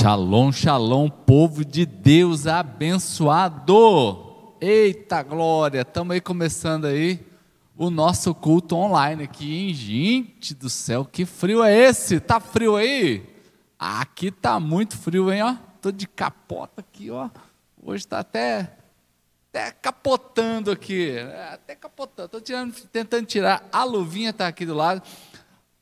Shalom, shalom, povo de Deus abençoado. Eita glória, estamos aí começando aí o nosso culto online aqui, hein? Gente do céu, que frio é esse? Tá frio aí? Aqui tá muito frio, hein, ó. Tô de capota aqui, ó. Hoje tá até até capotando aqui, é, até capotando. Tô tirando, tentando tirar a luvinha tá aqui do lado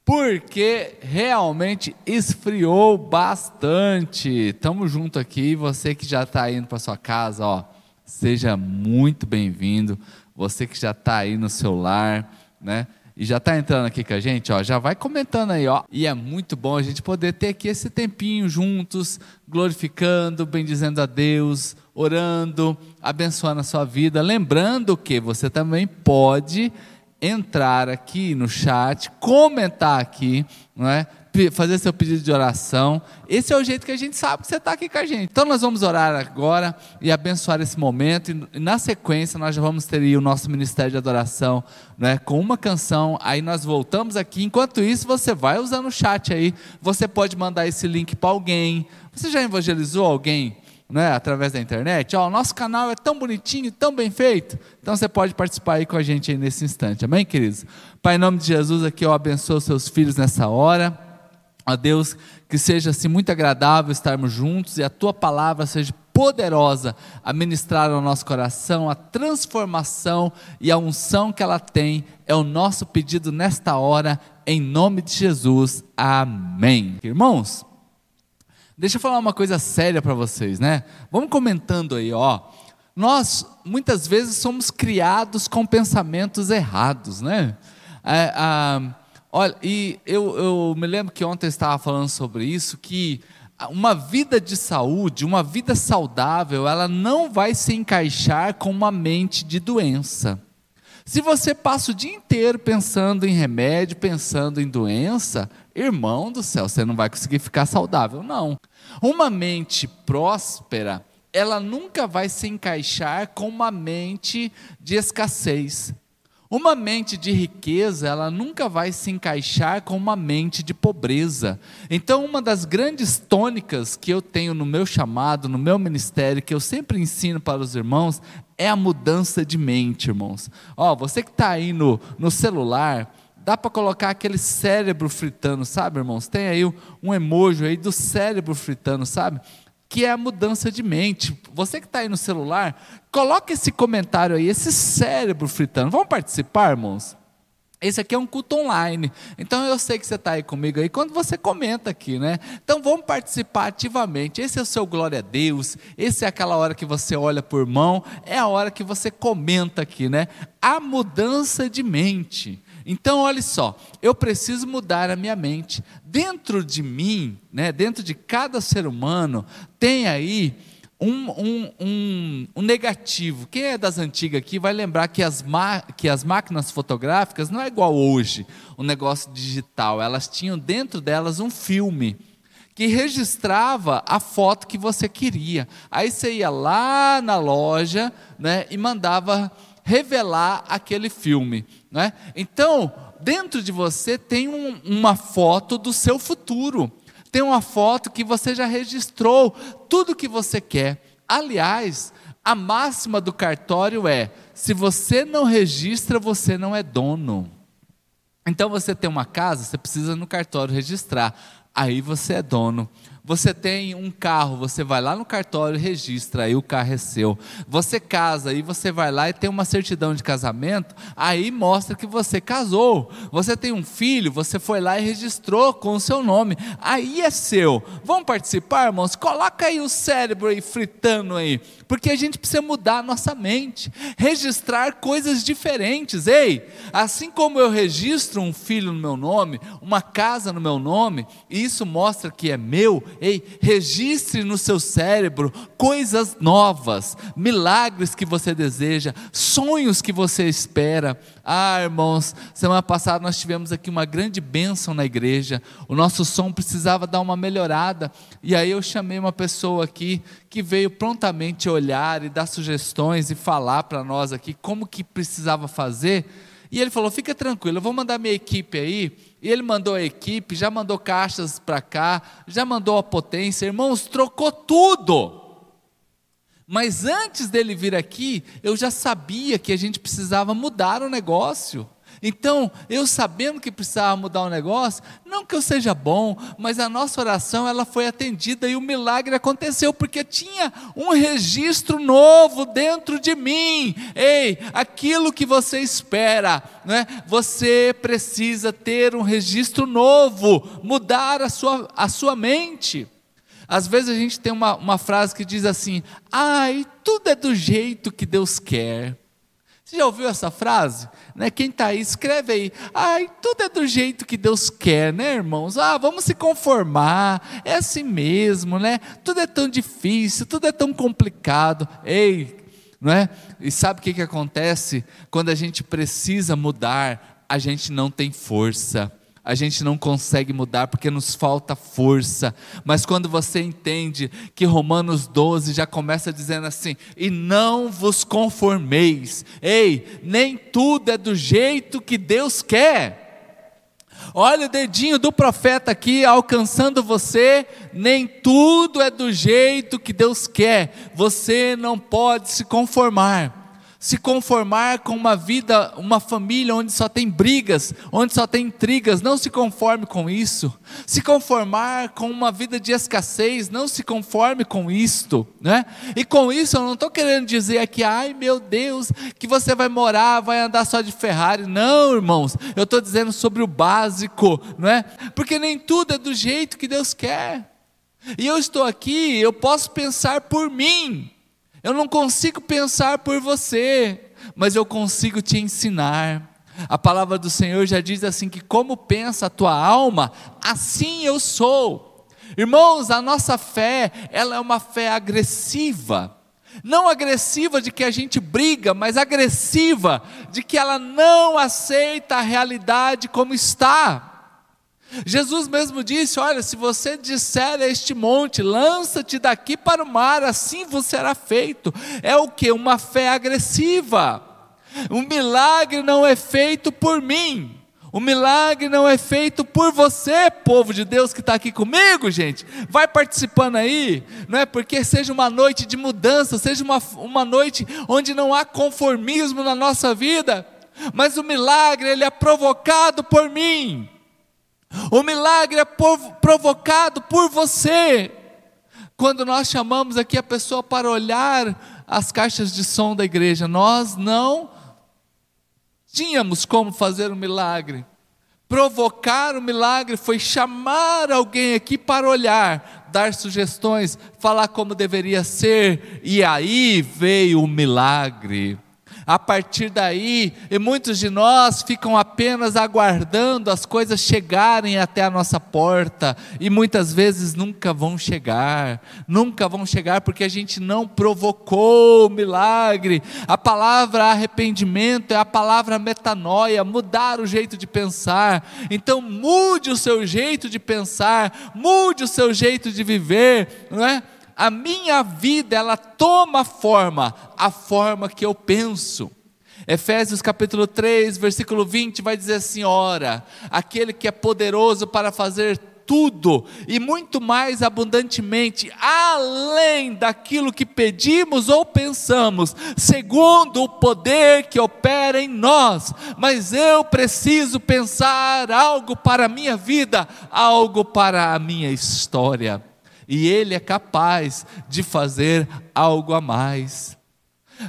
porque realmente esfriou bastante. Tamo junto aqui, você que já está indo para sua casa, ó, seja muito bem-vindo. Você que já está aí no celular, né? E já está entrando aqui com a gente, ó, já vai comentando aí, ó. E é muito bom a gente poder ter aqui esse tempinho juntos, glorificando, bendizendo a Deus, orando, abençoando a sua vida. Lembrando que você também pode entrar aqui no chat, comentar aqui, não é? fazer seu pedido de oração. Esse é o jeito que a gente sabe que você está aqui com a gente. Então nós vamos orar agora e abençoar esse momento. E na sequência nós já vamos ter o nosso ministério de adoração, né, com uma canção. Aí nós voltamos aqui. Enquanto isso você vai usando o chat aí. Você pode mandar esse link para alguém. Você já evangelizou alguém? Né, através da internet, ó, o nosso canal é tão bonitinho, tão bem feito. Então você pode participar aí com a gente aí nesse instante. Amém, queridos? Pai, em nome de Jesus, aqui eu abençoo seus filhos nessa hora. Ó Deus, que seja assim muito agradável estarmos juntos e a tua palavra seja poderosa a ministrar ao nosso coração a transformação e a unção que ela tem. É o nosso pedido nesta hora, em nome de Jesus. Amém. Irmãos, Deixa eu falar uma coisa séria para vocês, né? Vamos comentando aí, ó. Nós muitas vezes somos criados com pensamentos errados, né? É, ah, olha, e eu, eu me lembro que ontem eu estava falando sobre isso, que uma vida de saúde, uma vida saudável, ela não vai se encaixar com uma mente de doença. Se você passa o dia inteiro pensando em remédio, pensando em doença, irmão do céu, você não vai conseguir ficar saudável, não. Uma mente próspera, ela nunca vai se encaixar com uma mente de escassez. Uma mente de riqueza, ela nunca vai se encaixar com uma mente de pobreza. Então, uma das grandes tônicas que eu tenho no meu chamado, no meu ministério, que eu sempre ensino para os irmãos, é a mudança de mente, irmãos. Ó, você que está aí no, no celular, dá para colocar aquele cérebro fritando, sabe, irmãos? Tem aí um emoji aí do cérebro fritando, sabe? Que é a mudança de mente. Você que está aí no celular, coloca esse comentário aí, esse cérebro fritando. Vamos participar, irmãos? Esse aqui é um culto online. Então eu sei que você está aí comigo aí quando você comenta aqui, né? Então vamos participar ativamente. Esse é o seu glória a Deus. Esse é aquela hora que você olha por mão. É a hora que você comenta aqui, né? A mudança de mente. Então, olha só, eu preciso mudar a minha mente. Dentro de mim, né, dentro de cada ser humano, tem aí um, um, um, um, negativo. Quem é das antigas aqui vai lembrar que as, que as máquinas fotográficas não é igual hoje, o um negócio digital. Elas tinham dentro delas um filme que registrava a foto que você queria. Aí você ia lá na loja né, e mandava revelar aquele filme. Né? Então, dentro de você tem um, uma foto do seu futuro, tem uma foto que você já registrou tudo que você quer. Aliás, a máxima do cartório é: se você não registra, você não é dono. Então você tem uma casa, você precisa no cartório registrar, aí você é dono. Você tem um carro, você vai lá no cartório e registra, aí o carro é seu. Você casa, aí você vai lá e tem uma certidão de casamento, aí mostra que você casou. Você tem um filho, você foi lá e registrou com o seu nome, aí é seu. Vamos participar, irmãos? Coloca aí o cérebro aí fritando aí, porque a gente precisa mudar a nossa mente, registrar coisas diferentes. Ei, assim como eu registro um filho no meu nome, uma casa no meu nome, e isso mostra que é meu, Ei, registre no seu cérebro coisas novas, milagres que você deseja, sonhos que você espera. Ah, irmãos, semana passada nós tivemos aqui uma grande bênção na igreja. O nosso som precisava dar uma melhorada. E aí eu chamei uma pessoa aqui que veio prontamente olhar e dar sugestões e falar para nós aqui como que precisava fazer. E ele falou: fica tranquilo, eu vou mandar minha equipe aí. E ele mandou a equipe, já mandou caixas para cá, já mandou a potência, irmãos, trocou tudo. Mas antes dele vir aqui, eu já sabia que a gente precisava mudar o negócio. Então, eu sabendo que precisava mudar o negócio, não que eu seja bom, mas a nossa oração ela foi atendida e o milagre aconteceu porque tinha um registro novo dentro de mim. Ei, aquilo que você espera, né? Você precisa ter um registro novo, mudar a sua, a sua mente. Às vezes a gente tem uma, uma frase que diz assim: ai, tudo é do jeito que Deus quer. Você já ouviu essa frase? Né? Quem está aí, escreve aí. Ai, tudo é do jeito que Deus quer, né, irmãos? Ah, vamos se conformar. É assim mesmo, né? Tudo é tão difícil, tudo é tão complicado. Ei, não é? E sabe o que, que acontece? Quando a gente precisa mudar, a gente não tem força a gente não consegue mudar porque nos falta força. Mas quando você entende que Romanos 12 já começa dizendo assim: e não vos conformeis, ei, nem tudo é do jeito que Deus quer. Olha o dedinho do profeta aqui alcançando você, nem tudo é do jeito que Deus quer, você não pode se conformar se conformar com uma vida, uma família onde só tem brigas, onde só tem intrigas, não se conforme com isso. Se conformar com uma vida de escassez, não se conforme com isto, né? E com isso eu não estou querendo dizer aqui, ai meu Deus, que você vai morar, vai andar só de Ferrari. Não, irmãos, eu estou dizendo sobre o básico, não é? Porque nem tudo é do jeito que Deus quer. E eu estou aqui, eu posso pensar por mim. Eu não consigo pensar por você, mas eu consigo te ensinar. A palavra do Senhor já diz assim: que como pensa a tua alma, assim eu sou. Irmãos, a nossa fé, ela é uma fé agressiva. Não agressiva de que a gente briga, mas agressiva de que ela não aceita a realidade como está. Jesus mesmo disse: Olha, se você disser a este monte, lança-te daqui para o mar, assim vos será feito. É o que? Uma fé agressiva. Um milagre não é feito por mim. O milagre não é feito por você, povo de Deus que está aqui comigo, gente. Vai participando aí, não é porque seja uma noite de mudança, seja uma, uma noite onde não há conformismo na nossa vida, mas o milagre ele é provocado por mim. O milagre é provocado por você. Quando nós chamamos aqui a pessoa para olhar as caixas de som da igreja, nós não tínhamos como fazer um milagre. Provocar o milagre foi chamar alguém aqui para olhar, dar sugestões, falar como deveria ser, e aí veio o milagre. A partir daí, e muitos de nós ficam apenas aguardando as coisas chegarem até a nossa porta, e muitas vezes nunca vão chegar, nunca vão chegar porque a gente não provocou o milagre. A palavra arrependimento é a palavra metanoia, mudar o jeito de pensar. Então, mude o seu jeito de pensar, mude o seu jeito de viver, não é? A minha vida ela toma forma, a forma que eu penso. Efésios capítulo 3, versículo 20 vai dizer assim: ora, aquele que é poderoso para fazer tudo e muito mais abundantemente, além daquilo que pedimos ou pensamos, segundo o poder que opera em nós. Mas eu preciso pensar algo para a minha vida, algo para a minha história e Ele é capaz de fazer algo a mais.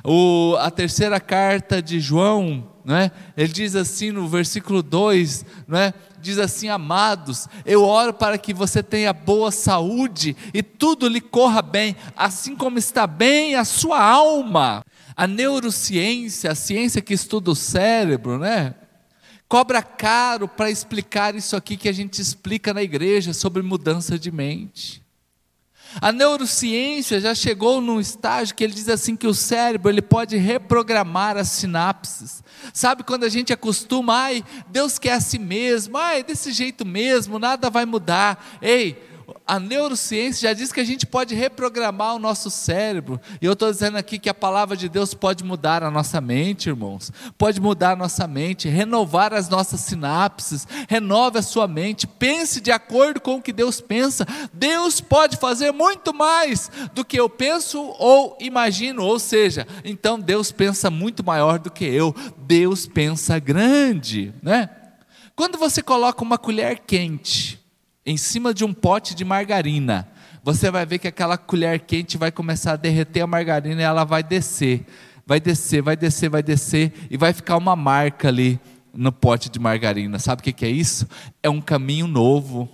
O, a terceira carta de João, é? ele diz assim no versículo 2, é? diz assim: Amados, eu oro para que você tenha boa saúde e tudo lhe corra bem, assim como está bem a sua alma. A neurociência, a ciência que estuda o cérebro, né? cobra caro para explicar isso aqui que a gente explica na igreja sobre mudança de mente. A neurociência já chegou num estágio que ele diz assim que o cérebro ele pode reprogramar as sinapses. Sabe quando a gente acostuma, ai, Deus quer assim mesmo, ai, desse jeito mesmo, nada vai mudar. Ei, a neurociência já diz que a gente pode reprogramar o nosso cérebro. E eu estou dizendo aqui que a palavra de Deus pode mudar a nossa mente, irmãos. Pode mudar a nossa mente, renovar as nossas sinapses. Renove a sua mente. Pense de acordo com o que Deus pensa. Deus pode fazer muito mais do que eu penso ou imagino. Ou seja, então Deus pensa muito maior do que eu. Deus pensa grande, né? Quando você coloca uma colher quente em cima de um pote de margarina, você vai ver que aquela colher quente vai começar a derreter a margarina e ela vai descer, vai descer, vai descer, vai descer e vai ficar uma marca ali no pote de margarina. Sabe o que é isso? É um caminho novo.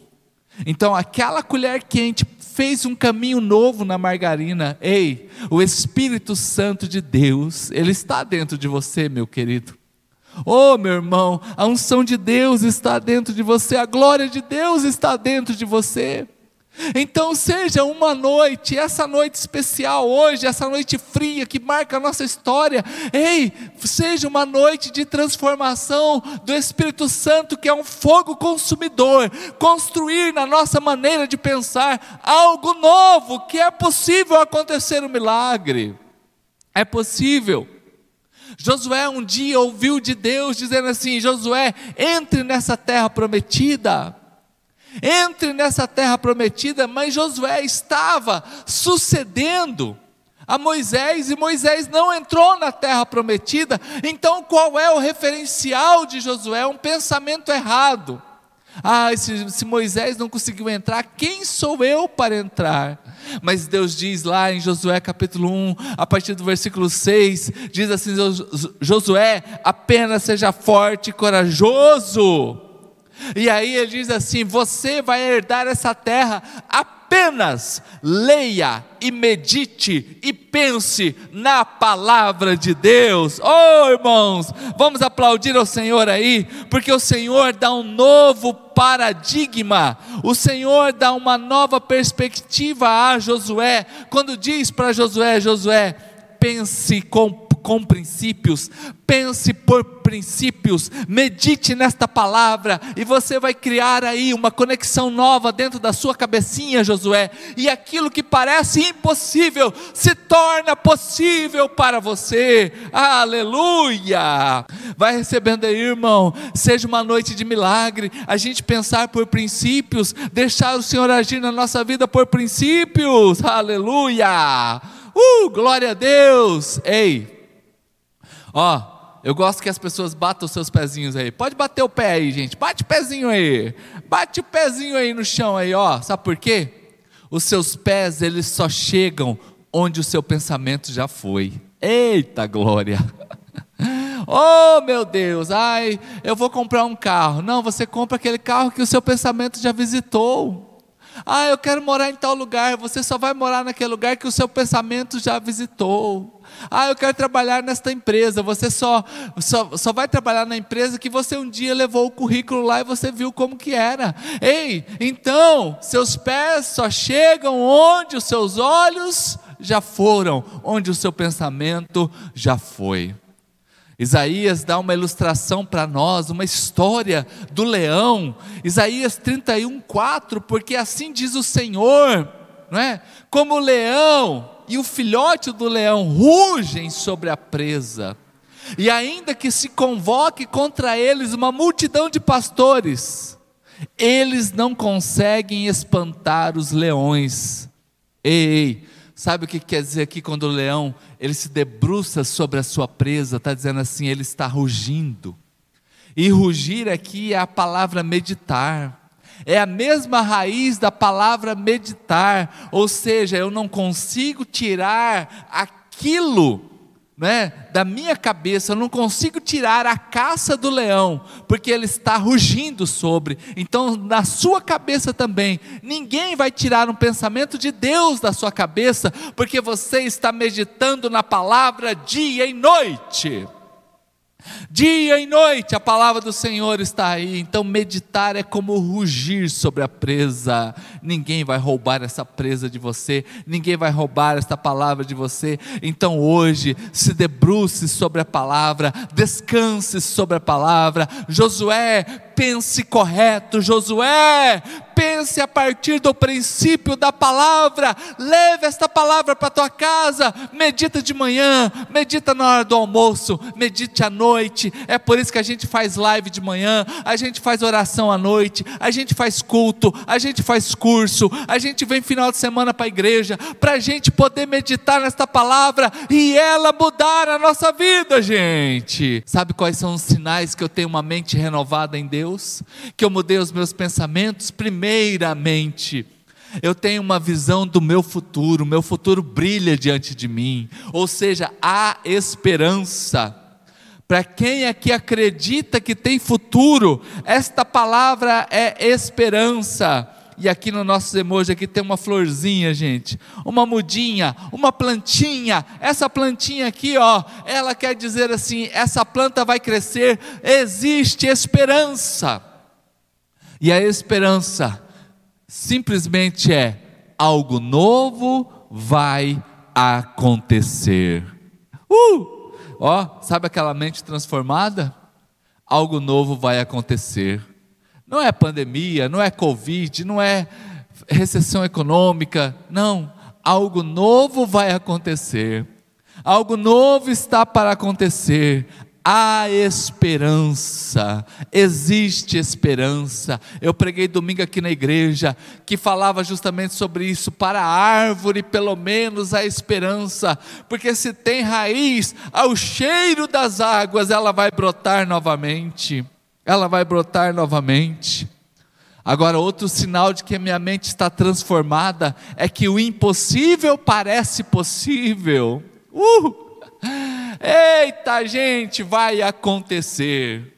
Então, aquela colher quente fez um caminho novo na margarina. Ei, o Espírito Santo de Deus, ele está dentro de você, meu querido. Oh, meu irmão, a unção de Deus está dentro de você, a glória de Deus está dentro de você. Então, seja uma noite, essa noite especial hoje, essa noite fria que marca a nossa história, ei, seja uma noite de transformação do Espírito Santo, que é um fogo consumidor, construir na nossa maneira de pensar algo novo, que é possível acontecer um milagre, é possível. Josué um dia ouviu de Deus dizendo assim: Josué, entre nessa terra prometida. Entre nessa terra prometida, mas Josué estava sucedendo a Moisés e Moisés não entrou na terra prometida. Então, qual é o referencial de Josué? Um pensamento errado. Ah, se, Moisés não conseguiu entrar, quem sou eu para entrar? Mas Deus diz lá em Josué capítulo 1, a partir do versículo 6, diz assim: Josué, apenas seja forte e corajoso. E aí ele diz assim: Você vai herdar essa terra apenas leia e medite e pense na palavra de Deus. Oh, irmãos, vamos aplaudir ao Senhor aí, porque o Senhor dá um novo paradigma, o Senhor dá uma nova perspectiva a Josué, quando diz para Josué: Josué, pense com com princípios, pense por princípios, medite nesta palavra e você vai criar aí uma conexão nova dentro da sua cabecinha, Josué, e aquilo que parece impossível se torna possível para você. Aleluia! Vai recebendo aí, irmão, seja uma noite de milagre, a gente pensar por princípios, deixar o Senhor agir na nossa vida por princípios. Aleluia! Uh, glória a Deus! Ei, Ó, eu gosto que as pessoas batam os seus pezinhos aí. Pode bater o pé aí, gente. Bate o pezinho aí. Bate o pezinho aí no chão aí, ó. Sabe por quê? Os seus pés, eles só chegam onde o seu pensamento já foi. Eita glória! Oh meu Deus, ai, eu vou comprar um carro. Não, você compra aquele carro que o seu pensamento já visitou. Ah, eu quero morar em tal lugar. Você só vai morar naquele lugar que o seu pensamento já visitou. Ah, eu quero trabalhar nesta empresa. Você só, só, só vai trabalhar na empresa que você um dia levou o currículo lá e você viu como que era. Ei, então, seus pés só chegam onde os seus olhos já foram, onde o seu pensamento já foi. Isaías dá uma ilustração para nós, uma história do leão. Isaías 31, 4, porque assim diz o Senhor, não é? Como o leão e o filhote do leão rugem sobre a presa, e ainda que se convoque contra eles uma multidão de pastores, eles não conseguem espantar os leões. Ei, ei, sabe o que quer dizer aqui quando o leão ele se debruça sobre a sua presa? Está dizendo assim, ele está rugindo. E rugir aqui é a palavra meditar é a mesma raiz da palavra meditar, ou seja, eu não consigo tirar aquilo né, da minha cabeça, eu não consigo tirar a caça do leão, porque ele está rugindo sobre. Então, na sua cabeça também, ninguém vai tirar um pensamento de Deus da sua cabeça, porque você está meditando na palavra dia e noite. Dia e noite a palavra do Senhor está aí, então meditar é como rugir sobre a presa. Ninguém vai roubar essa presa de você, ninguém vai roubar esta palavra de você. Então hoje se debruce sobre a palavra, descanse sobre a palavra. Josué pense correto, Josué, pense a partir do princípio da palavra, leve esta palavra para tua casa, medita de manhã, medita na hora do almoço, medite à noite. É por isso que a gente faz live de manhã, a gente faz oração à noite, a gente faz culto, a gente faz curso, a gente vem final de semana para a igreja, para a gente poder meditar nesta palavra e ela mudar a nossa vida, gente. Sabe quais são os sinais que eu tenho uma mente renovada em Deus? Que eu mudei os meus pensamentos? Primeiramente, eu tenho uma visão do meu futuro, o meu futuro brilha diante de mim, ou seja, há esperança. Para quem aqui acredita que tem futuro, esta palavra é esperança. E aqui no nosso emoji aqui tem uma florzinha, gente, uma mudinha, uma plantinha. Essa plantinha aqui, ó, ela quer dizer assim: essa planta vai crescer, existe esperança. E a esperança simplesmente é algo novo vai acontecer. Uh! Ó, sabe aquela mente transformada? Algo novo vai acontecer. Não é pandemia, não é Covid, não é recessão econômica, não. Algo novo vai acontecer. Algo novo está para acontecer há esperança, existe esperança. Eu preguei domingo aqui na igreja que falava justamente sobre isso. Para a árvore, pelo menos, há esperança, porque se tem raiz, ao cheiro das águas, ela vai brotar novamente. Ela vai brotar novamente. Agora, outro sinal de que a minha mente está transformada é que o impossível parece possível. Uh! Eita, gente, vai acontecer.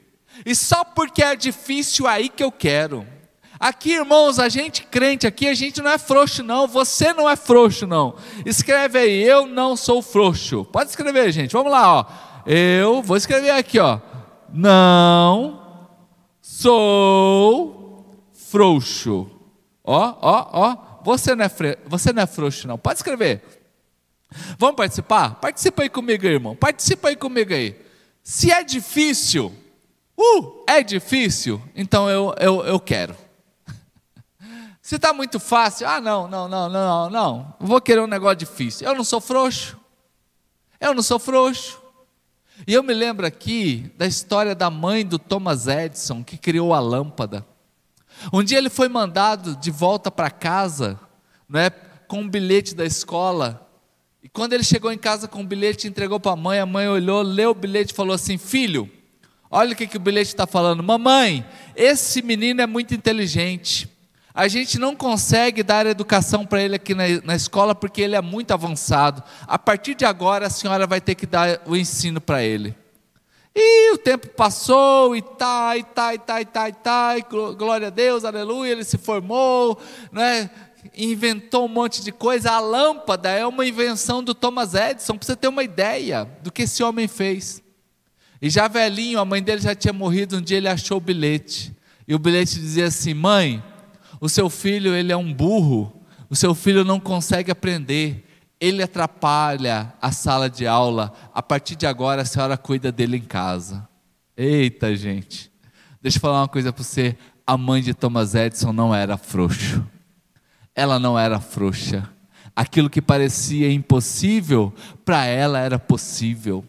E só porque é difícil aí que eu quero. Aqui, irmãos, a gente crente aqui, a gente não é frouxo, não. Você não é frouxo, não. Escreve aí, eu não sou frouxo. Pode escrever, gente. Vamos lá, ó. Eu vou escrever aqui, ó. Não sou frouxo. Ó, ó, ó. Você não é, fre... você não é frouxo, não. Pode escrever. Vamos participar? Participa aí comigo, irmão. Participa aí comigo aí. Se é difícil, uh, é difícil, então eu, eu, eu quero. Se está muito fácil, ah, não, não, não, não, não, vou querer um negócio difícil. Eu não sou frouxo. Eu não sou frouxo. E eu me lembro aqui da história da mãe do Thomas Edison, que criou a lâmpada. Um dia ele foi mandado de volta para casa, né, com um bilhete da escola, e quando ele chegou em casa com o bilhete, entregou para a mãe, a mãe olhou, leu o bilhete e falou assim: Filho, olha o que, que o bilhete está falando. Mamãe, esse menino é muito inteligente. A gente não consegue dar educação para ele aqui na, na, escola porque ele é muito avançado. A partir de agora, a senhora vai ter que dar o ensino para ele. E o tempo passou, e tá, e tá, e tá, e tá, e tá, e glória a Deus, aleluia, ele se formou, né? inventou um monte de coisa. A lâmpada é uma invenção do Thomas Edison, para você ter uma ideia do que esse homem fez. E já velhinho, a mãe dele já tinha morrido, um dia ele achou o bilhete. E o bilhete dizia assim: "Mãe, o seu filho, ele é um burro. O seu filho não consegue aprender. Ele atrapalha a sala de aula. A partir de agora a senhora cuida dele em casa." Eita, gente. Deixa eu falar uma coisa para você. A mãe de Thomas Edison não era frouxo ela não era frouxa. Aquilo que parecia impossível, para ela era possível.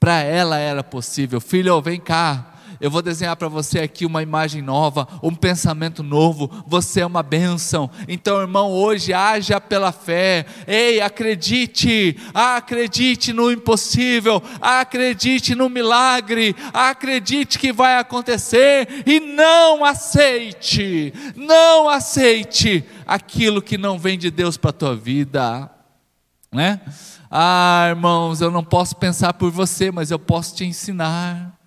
Para ela era possível. Filho, vem cá. Eu vou desenhar para você aqui uma imagem nova, um pensamento novo. Você é uma bênção. Então, irmão, hoje haja pela fé. Ei, acredite, acredite no impossível, acredite no milagre, acredite que vai acontecer e não aceite, não aceite aquilo que não vem de Deus para a tua vida, né? Ah, irmãos, eu não posso pensar por você, mas eu posso te ensinar.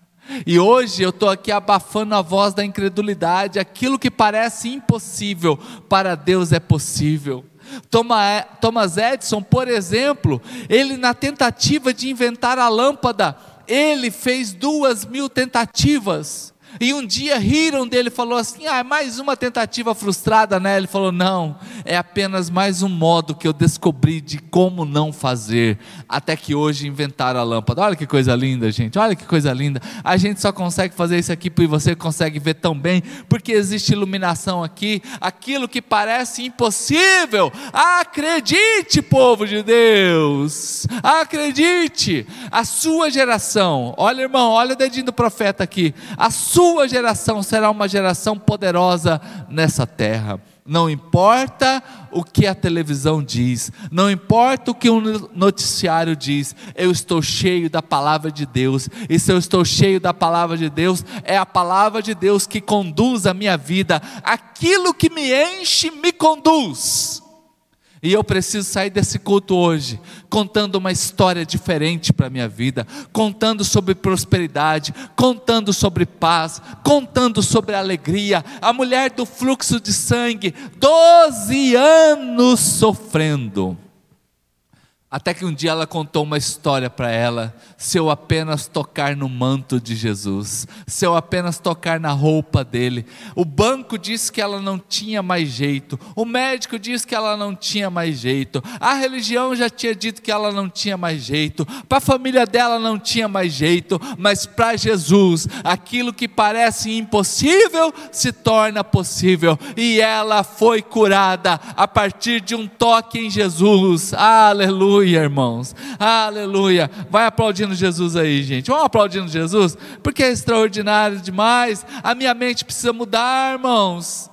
E hoje eu estou aqui abafando a voz da incredulidade. Aquilo que parece impossível, para Deus é possível. Thomas Edison, por exemplo, ele na tentativa de inventar a lâmpada, ele fez duas mil tentativas. E um dia riram dele, falou assim: "Ah, é mais uma tentativa frustrada, né?" Ele falou: "Não, é apenas mais um modo que eu descobri de como não fazer, até que hoje inventaram a lâmpada. Olha que coisa linda, gente. Olha que coisa linda. A gente só consegue fazer isso aqui porque você consegue ver tão bem, porque existe iluminação aqui. Aquilo que parece impossível, acredite, povo de Deus. Acredite. A sua geração, olha, irmão, olha o dedinho do profeta aqui. A sua geração será uma geração poderosa nessa terra. Não importa o que a televisão diz, não importa o que o noticiário diz, eu estou cheio da palavra de Deus, e se eu estou cheio da palavra de Deus, é a palavra de Deus que conduz a minha vida, aquilo que me enche me conduz. E eu preciso sair desse culto hoje, contando uma história diferente para a minha vida, contando sobre prosperidade, contando sobre paz, contando sobre alegria. A mulher do fluxo de sangue, 12 anos sofrendo até que um dia ela contou uma história para ela. Se eu apenas tocar no manto de Jesus, se eu apenas tocar na roupa dele. O banco disse que ela não tinha mais jeito, o médico disse que ela não tinha mais jeito, a religião já tinha dito que ela não tinha mais jeito, para a família dela não tinha mais jeito, mas para Jesus, aquilo que parece impossível se torna possível, e ela foi curada a partir de um toque em Jesus. Aleluia Aleluia, irmãos. Aleluia. Vai aplaudindo Jesus aí, gente. Vamos aplaudindo Jesus, porque é extraordinário demais. A minha mente precisa mudar, irmãos.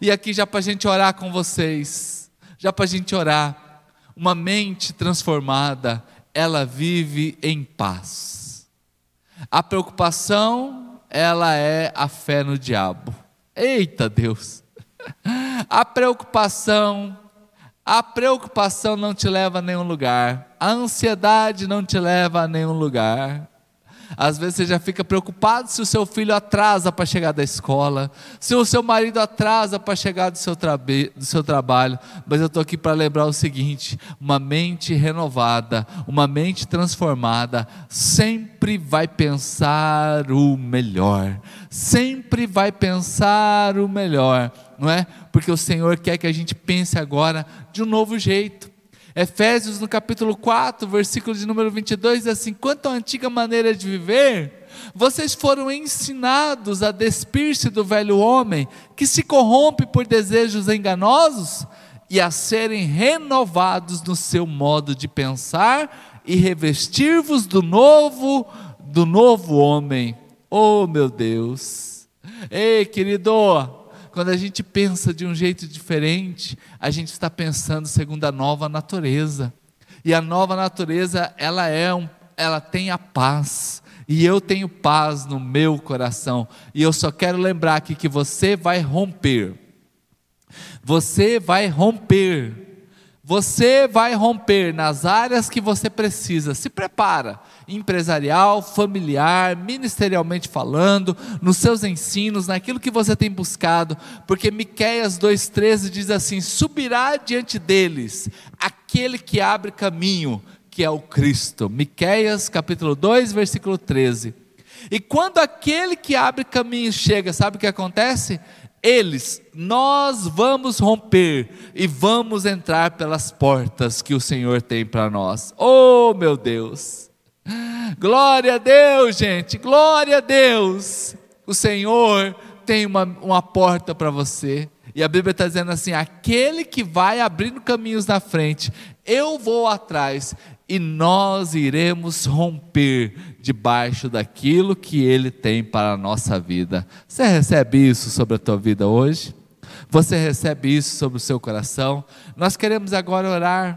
E aqui já para a gente orar com vocês, já para a gente orar. Uma mente transformada, ela vive em paz. A preocupação, ela é a fé no diabo. Eita Deus! A preocupação a preocupação não te leva a nenhum lugar. A ansiedade não te leva a nenhum lugar. Às vezes você já fica preocupado se o seu filho atrasa para chegar da escola, se o seu marido atrasa para chegar do seu, do seu trabalho. Mas eu estou aqui para lembrar o seguinte: uma mente renovada, uma mente transformada, sempre vai pensar o melhor, sempre vai pensar o melhor não é? Porque o Senhor quer que a gente pense agora de um novo jeito. Efésios no capítulo 4, versículo de número 22 diz assim: Quanto à antiga maneira de viver, vocês foram ensinados a despir-se do velho homem, que se corrompe por desejos enganosos, e a serem renovados no seu modo de pensar e revestir-vos do novo, do novo homem. Oh, meu Deus. Ei, querido, quando a gente pensa de um jeito diferente, a gente está pensando segundo a nova natureza. E a nova natureza, ela é um, ela tem a paz. E eu tenho paz no meu coração. E eu só quero lembrar aqui que você vai romper. Você vai romper você vai romper nas áreas que você precisa. Se prepara, empresarial, familiar, ministerialmente falando, nos seus ensinos, naquilo que você tem buscado, porque Miqueias 2:13 diz assim: "Subirá diante deles aquele que abre caminho, que é o Cristo". Miqueias capítulo 2, versículo 13. E quando aquele que abre caminho chega, sabe o que acontece? Eles, nós vamos romper e vamos entrar pelas portas que o Senhor tem para nós. Oh, meu Deus! Glória a Deus, gente, glória a Deus! O Senhor tem uma, uma porta para você. E a Bíblia está dizendo assim: aquele que vai abrindo caminhos na frente, eu vou atrás, e nós iremos romper debaixo daquilo que Ele tem para a nossa vida. Você recebe isso sobre a tua vida hoje? Você recebe isso sobre o seu coração? Nós queremos agora orar